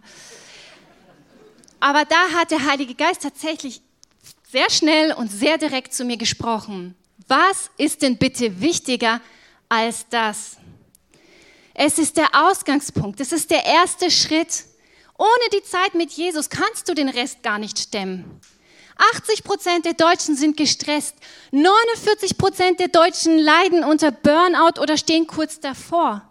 S3: Aber da hat der Heilige Geist tatsächlich sehr schnell und sehr direkt zu mir gesprochen. Was ist denn bitte wichtiger als das? Es ist der Ausgangspunkt, es ist der erste Schritt ohne die Zeit mit Jesus kannst du den Rest gar nicht stemmen. 80 Prozent der Deutschen sind gestresst. 49 Prozent der Deutschen leiden unter Burnout oder stehen kurz davor.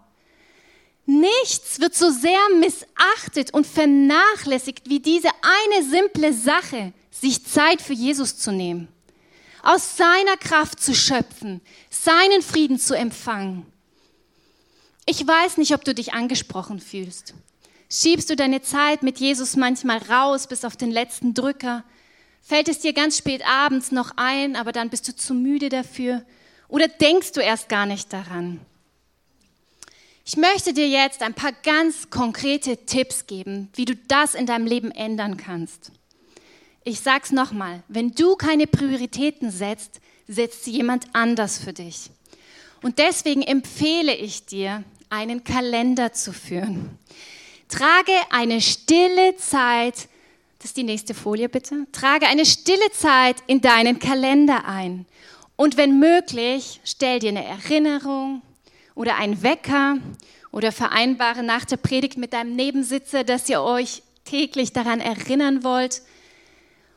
S3: Nichts wird so sehr missachtet und vernachlässigt wie diese eine simple Sache, sich Zeit für Jesus zu nehmen, aus seiner Kraft zu schöpfen, seinen Frieden zu empfangen. Ich weiß nicht, ob du dich angesprochen fühlst. Schiebst du deine Zeit mit Jesus manchmal raus bis auf den letzten Drücker? Fällt es dir ganz spät abends noch ein, aber dann bist du zu müde dafür? Oder denkst du erst gar nicht daran? Ich möchte dir jetzt ein paar ganz konkrete Tipps geben, wie du das in deinem Leben ändern kannst. Ich sag's nochmal, wenn du keine Prioritäten setzt, setzt jemand anders für dich. Und deswegen empfehle ich dir, einen Kalender zu führen. Trage eine stille Zeit, das ist die nächste Folie bitte, trage eine stille Zeit in deinen Kalender ein. Und wenn möglich, stell dir eine Erinnerung oder einen Wecker oder vereinbare nach der Predigt mit deinem Nebensitzer, dass ihr euch täglich daran erinnern wollt.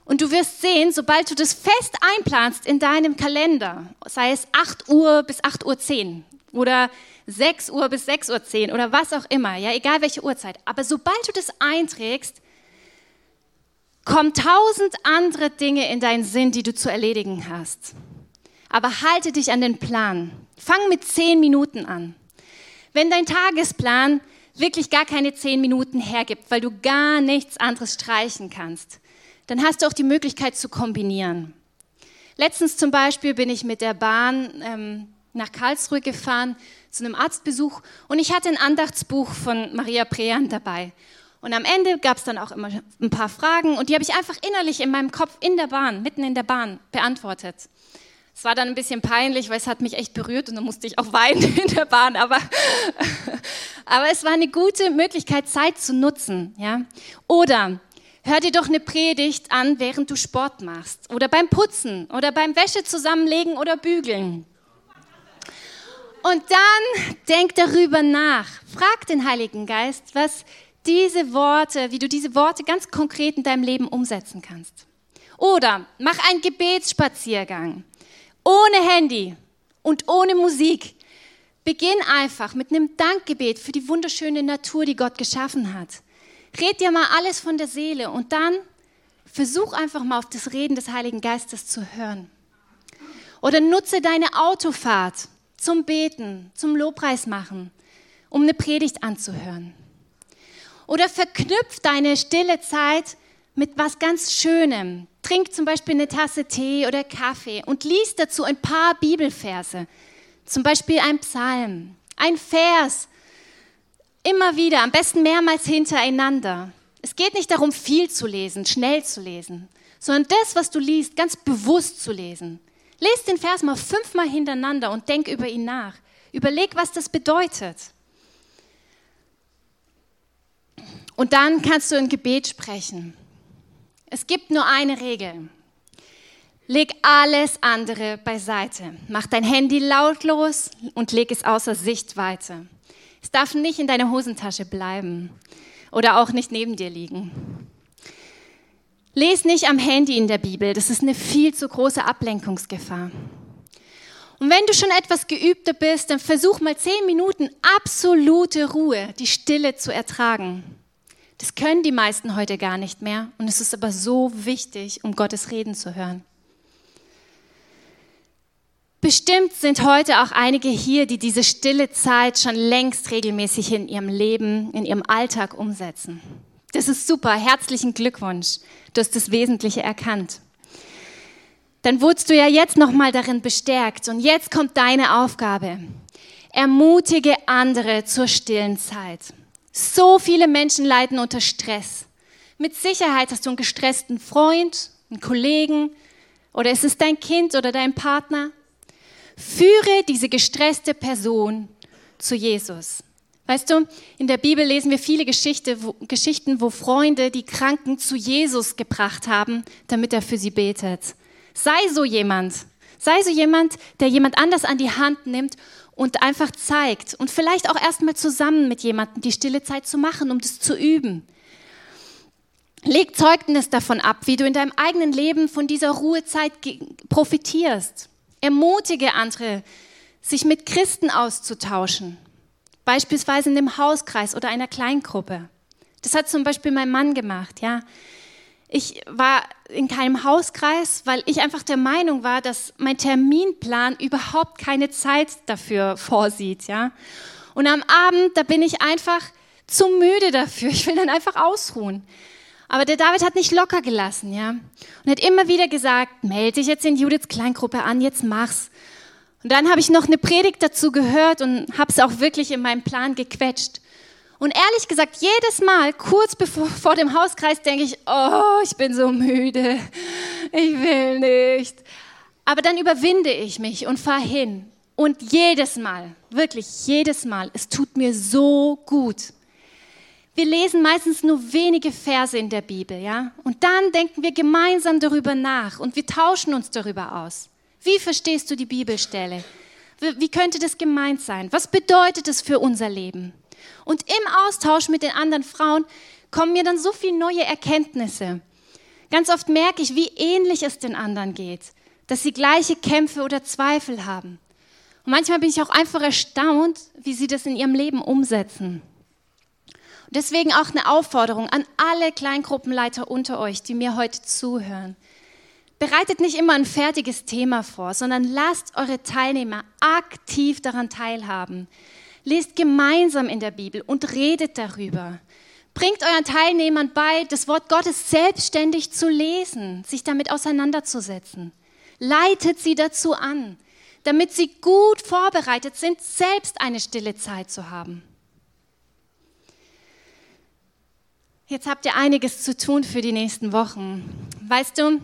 S3: Und du wirst sehen, sobald du das fest einplanst in deinem Kalender, sei es 8 Uhr bis 8 Uhr 10 oder 6 Uhr bis 6 Uhr 10 oder was auch immer, ja, egal welche Uhrzeit, aber sobald du das einträgst, kommen tausend andere Dinge in deinen Sinn, die du zu erledigen hast. Aber halte dich an den Plan. Fang mit 10 Minuten an. Wenn dein Tagesplan wirklich gar keine 10 Minuten hergibt, weil du gar nichts anderes streichen kannst, dann hast du auch die Möglichkeit zu kombinieren. Letztens zum Beispiel bin ich mit der Bahn ähm, nach Karlsruhe gefahren zu einem Arztbesuch und ich hatte ein Andachtsbuch von Maria Prean dabei. Und am Ende gab es dann auch immer ein paar Fragen und die habe ich einfach innerlich in meinem Kopf in der Bahn, mitten in der Bahn beantwortet. Es war dann ein bisschen peinlich, weil es hat mich echt berührt und dann musste ich auch weinen in der Bahn. Aber, aber es war eine gute Möglichkeit, Zeit zu nutzen. Ja? Oder hör dir doch eine Predigt an, während du Sport machst oder beim Putzen oder beim Wäsche zusammenlegen oder bügeln. Und dann denk darüber nach. Frag den Heiligen Geist, was diese Worte, wie du diese Worte ganz konkret in deinem Leben umsetzen kannst. Oder mach einen Gebetsspaziergang ohne Handy und ohne Musik. Beginn einfach mit einem Dankgebet für die wunderschöne Natur, die Gott geschaffen hat. Red dir mal alles von der Seele und dann versuch einfach mal auf das Reden des Heiligen Geistes zu hören. Oder nutze deine Autofahrt zum Beten, zum Lobpreis machen, um eine Predigt anzuhören. Oder verknüpf deine stille Zeit mit was ganz Schönem. Trink zum Beispiel eine Tasse Tee oder Kaffee und lies dazu ein paar Bibelverse. Zum Beispiel ein Psalm, ein Vers. Immer wieder, am besten mehrmals hintereinander. Es geht nicht darum, viel zu lesen, schnell zu lesen, sondern das, was du liest, ganz bewusst zu lesen. Lies den Vers mal fünfmal hintereinander und denk über ihn nach. Überleg, was das bedeutet. Und dann kannst du ein Gebet sprechen. Es gibt nur eine Regel. Leg alles andere beiseite. Mach dein Handy lautlos und leg es außer Sichtweite. Es darf nicht in deiner Hosentasche bleiben oder auch nicht neben dir liegen. Les nicht am Handy in der Bibel, das ist eine viel zu große Ablenkungsgefahr. Und wenn du schon etwas geübter bist, dann versuch mal zehn Minuten absolute Ruhe, die Stille zu ertragen. Das können die meisten heute gar nicht mehr und es ist aber so wichtig, um Gottes Reden zu hören. Bestimmt sind heute auch einige hier, die diese stille Zeit schon längst regelmäßig in ihrem Leben, in ihrem Alltag umsetzen. Das ist super, herzlichen Glückwunsch. Du hast das Wesentliche erkannt. Dann wurdest du ja jetzt nochmal darin bestärkt und jetzt kommt deine Aufgabe. Ermutige andere zur stillen Zeit. So viele Menschen leiden unter Stress. Mit Sicherheit hast du einen gestressten Freund, einen Kollegen oder es ist dein Kind oder dein Partner. Führe diese gestresste Person zu Jesus. Weißt du, in der Bibel lesen wir viele Geschichte, wo, Geschichten, wo Freunde die Kranken zu Jesus gebracht haben, damit er für sie betet. Sei so jemand. Sei so jemand, der jemand anders an die Hand nimmt und einfach zeigt und vielleicht auch erstmal zusammen mit jemandem die stille Zeit zu machen, um das zu üben. Leg Zeugnis davon ab, wie du in deinem eigenen Leben von dieser Ruhezeit profitierst. Ermutige andere, sich mit Christen auszutauschen, beispielsweise in dem Hauskreis oder einer Kleingruppe. Das hat zum Beispiel mein Mann gemacht, ja. Ich war in keinem Hauskreis, weil ich einfach der Meinung war, dass mein Terminplan überhaupt keine Zeit dafür vorsieht, ja. Und am Abend, da bin ich einfach zu müde dafür. Ich will dann einfach ausruhen. Aber der David hat nicht locker gelassen, ja. Und hat immer wieder gesagt, melde dich jetzt in Judiths Kleingruppe an, jetzt mach's. Und dann habe ich noch eine Predigt dazu gehört und habe es auch wirklich in meinem Plan gequetscht. Und ehrlich gesagt, jedes Mal, kurz bevor, vor dem Hauskreis, denke ich, oh, ich bin so müde, ich will nicht. Aber dann überwinde ich mich und fahre hin. Und jedes Mal, wirklich jedes Mal, es tut mir so gut. Wir lesen meistens nur wenige Verse in der Bibel, ja? Und dann denken wir gemeinsam darüber nach und wir tauschen uns darüber aus. Wie verstehst du die Bibelstelle? Wie könnte das gemeint sein? Was bedeutet es für unser Leben? Und im Austausch mit den anderen Frauen kommen mir dann so viele neue Erkenntnisse. Ganz oft merke ich, wie ähnlich es den anderen geht, dass sie gleiche Kämpfe oder Zweifel haben. Und manchmal bin ich auch einfach erstaunt, wie sie das in ihrem Leben umsetzen. Und deswegen auch eine Aufforderung an alle Kleingruppenleiter unter euch, die mir heute zuhören. Bereitet nicht immer ein fertiges Thema vor, sondern lasst eure Teilnehmer aktiv daran teilhaben. Lest gemeinsam in der Bibel und redet darüber. Bringt euren Teilnehmern bei, das Wort Gottes selbstständig zu lesen, sich damit auseinanderzusetzen. Leitet sie dazu an damit sie gut vorbereitet sind, selbst eine stille Zeit zu haben. Jetzt habt ihr einiges zu tun für die nächsten Wochen. Weißt du,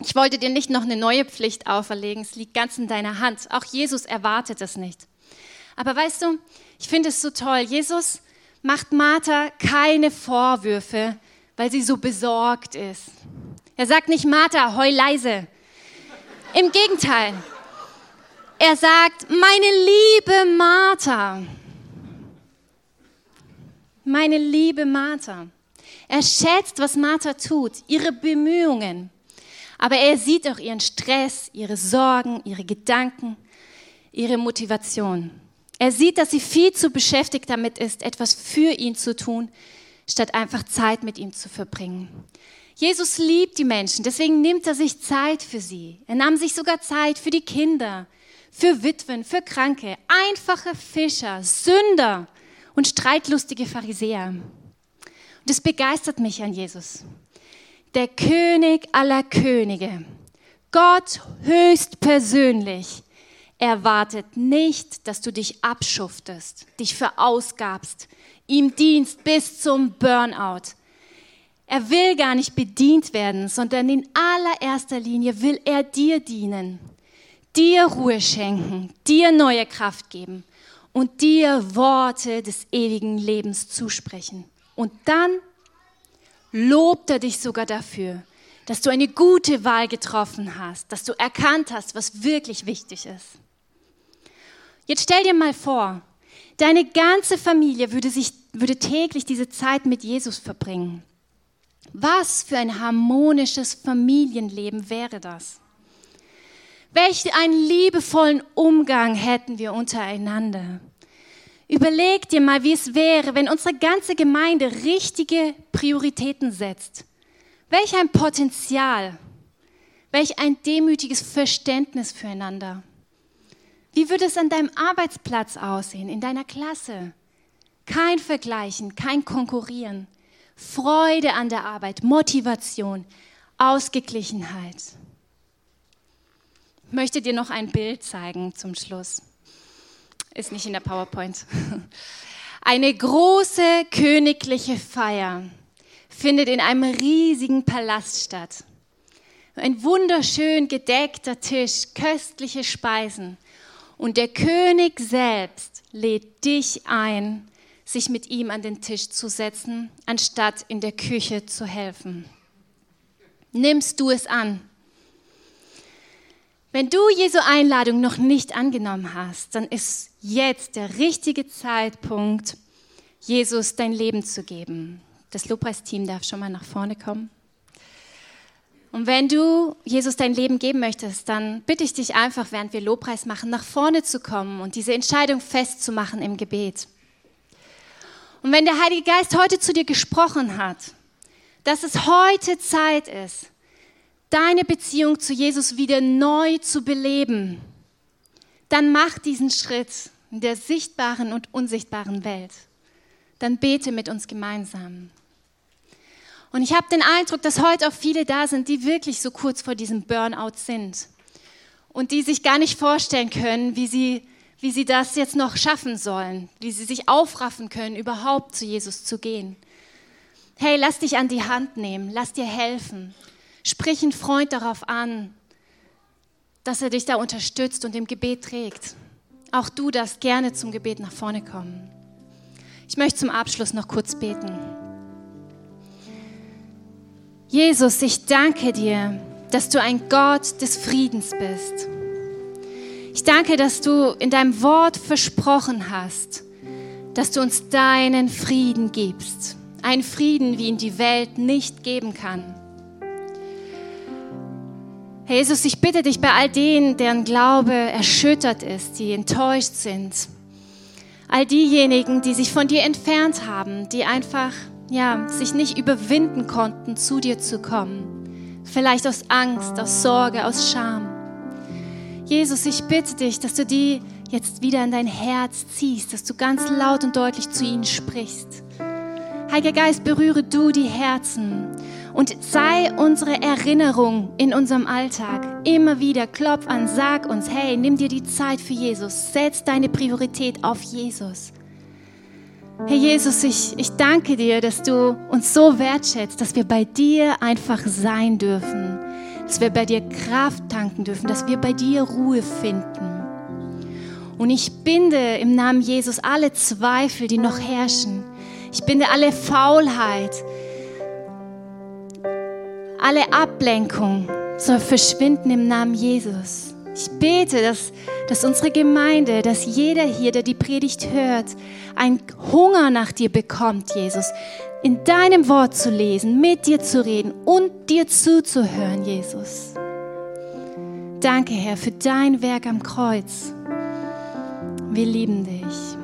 S3: ich wollte dir nicht noch eine neue Pflicht auferlegen, es liegt ganz in deiner Hand. Auch Jesus erwartet es nicht. Aber weißt du, ich finde es so toll. Jesus macht Martha keine Vorwürfe, weil sie so besorgt ist. Er sagt nicht, Martha, heul leise. Im Gegenteil, er sagt, meine liebe Martha, meine liebe Martha. Er schätzt, was Martha tut, ihre Bemühungen. Aber er sieht auch ihren Stress, ihre Sorgen, ihre Gedanken, ihre Motivation. Er sieht, dass sie viel zu beschäftigt damit ist, etwas für ihn zu tun, statt einfach Zeit mit ihm zu verbringen. Jesus liebt die Menschen, deswegen nimmt er sich Zeit für sie. Er nahm sich sogar Zeit für die Kinder, für Witwen, für Kranke, einfache Fischer, Sünder und streitlustige Pharisäer. Und es begeistert mich an Jesus. Der König aller Könige, Gott höchst persönlich, erwartet nicht, dass du dich abschuftest, dich verausgabst, ihm dienst bis zum Burnout. Er will gar nicht bedient werden, sondern in allererster Linie will er dir dienen dir Ruhe schenken, dir neue Kraft geben und dir Worte des ewigen Lebens zusprechen. Und dann lobt er dich sogar dafür, dass du eine gute Wahl getroffen hast, dass du erkannt hast, was wirklich wichtig ist. Jetzt stell dir mal vor, deine ganze Familie würde, sich, würde täglich diese Zeit mit Jesus verbringen. Was für ein harmonisches Familienleben wäre das? Welch einen liebevollen Umgang hätten wir untereinander. Überleg dir mal, wie es wäre, wenn unsere ganze Gemeinde richtige Prioritäten setzt. Welch ein Potenzial, welch ein demütiges Verständnis füreinander. Wie würde es an deinem Arbeitsplatz aussehen, in deiner Klasse? Kein Vergleichen, kein Konkurrieren, Freude an der Arbeit, Motivation, Ausgeglichenheit möchte dir noch ein Bild zeigen zum Schluss. Ist nicht in der PowerPoint. Eine große königliche Feier findet in einem riesigen Palast statt. Ein wunderschön gedeckter Tisch, köstliche Speisen. Und der König selbst lädt dich ein, sich mit ihm an den Tisch zu setzen, anstatt in der Küche zu helfen. Nimmst du es an? Wenn du Jesu Einladung noch nicht angenommen hast, dann ist jetzt der richtige Zeitpunkt, Jesus dein Leben zu geben. Das Lobpreisteam darf schon mal nach vorne kommen. Und wenn du Jesus dein Leben geben möchtest, dann bitte ich dich einfach, während wir Lobpreis machen, nach vorne zu kommen und diese Entscheidung festzumachen im Gebet. Und wenn der Heilige Geist heute zu dir gesprochen hat, dass es heute Zeit ist, deine Beziehung zu Jesus wieder neu zu beleben, dann mach diesen Schritt in der sichtbaren und unsichtbaren Welt. Dann bete mit uns gemeinsam. Und ich habe den Eindruck, dass heute auch viele da sind, die wirklich so kurz vor diesem Burnout sind und die sich gar nicht vorstellen können, wie sie, wie sie das jetzt noch schaffen sollen, wie sie sich aufraffen können, überhaupt zu Jesus zu gehen. Hey, lass dich an die Hand nehmen, lass dir helfen. Sprich einen Freund darauf an, dass er dich da unterstützt und im Gebet trägt. Auch du darfst gerne zum Gebet nach vorne kommen. Ich möchte zum Abschluss noch kurz beten. Jesus, ich danke dir, dass du ein Gott des Friedens bist. Ich danke, dass du in deinem Wort versprochen hast, dass du uns deinen Frieden gibst. Einen Frieden, wie ihn die Welt nicht geben kann. Herr Jesus, ich bitte dich bei all denen, deren Glaube erschüttert ist, die enttäuscht sind, all diejenigen, die sich von dir entfernt haben, die einfach ja, sich nicht überwinden konnten, zu dir zu kommen. Vielleicht aus Angst, aus Sorge, aus Scham. Jesus, ich bitte dich, dass du die jetzt wieder in dein Herz ziehst, dass du ganz laut und deutlich zu ihnen sprichst. Heiliger Geist, berühre du die Herzen und sei unsere Erinnerung in unserem Alltag. Immer wieder klopf an, sag uns, hey, nimm dir die Zeit für Jesus, setz deine Priorität auf Jesus. Herr Jesus, ich, ich danke dir, dass du uns so wertschätzt, dass wir bei dir einfach sein dürfen, dass wir bei dir Kraft tanken dürfen, dass wir bei dir Ruhe finden. Und ich binde im Namen Jesus alle Zweifel, die noch herrschen. Ich binde alle Faulheit, alle Ablenkung soll verschwinden im Namen Jesus. Ich bete, dass, dass unsere Gemeinde, dass jeder hier, der die Predigt hört, einen Hunger nach dir bekommt, Jesus. In deinem Wort zu lesen, mit dir zu reden und dir zuzuhören, Jesus. Danke, Herr, für dein Werk am Kreuz. Wir lieben dich.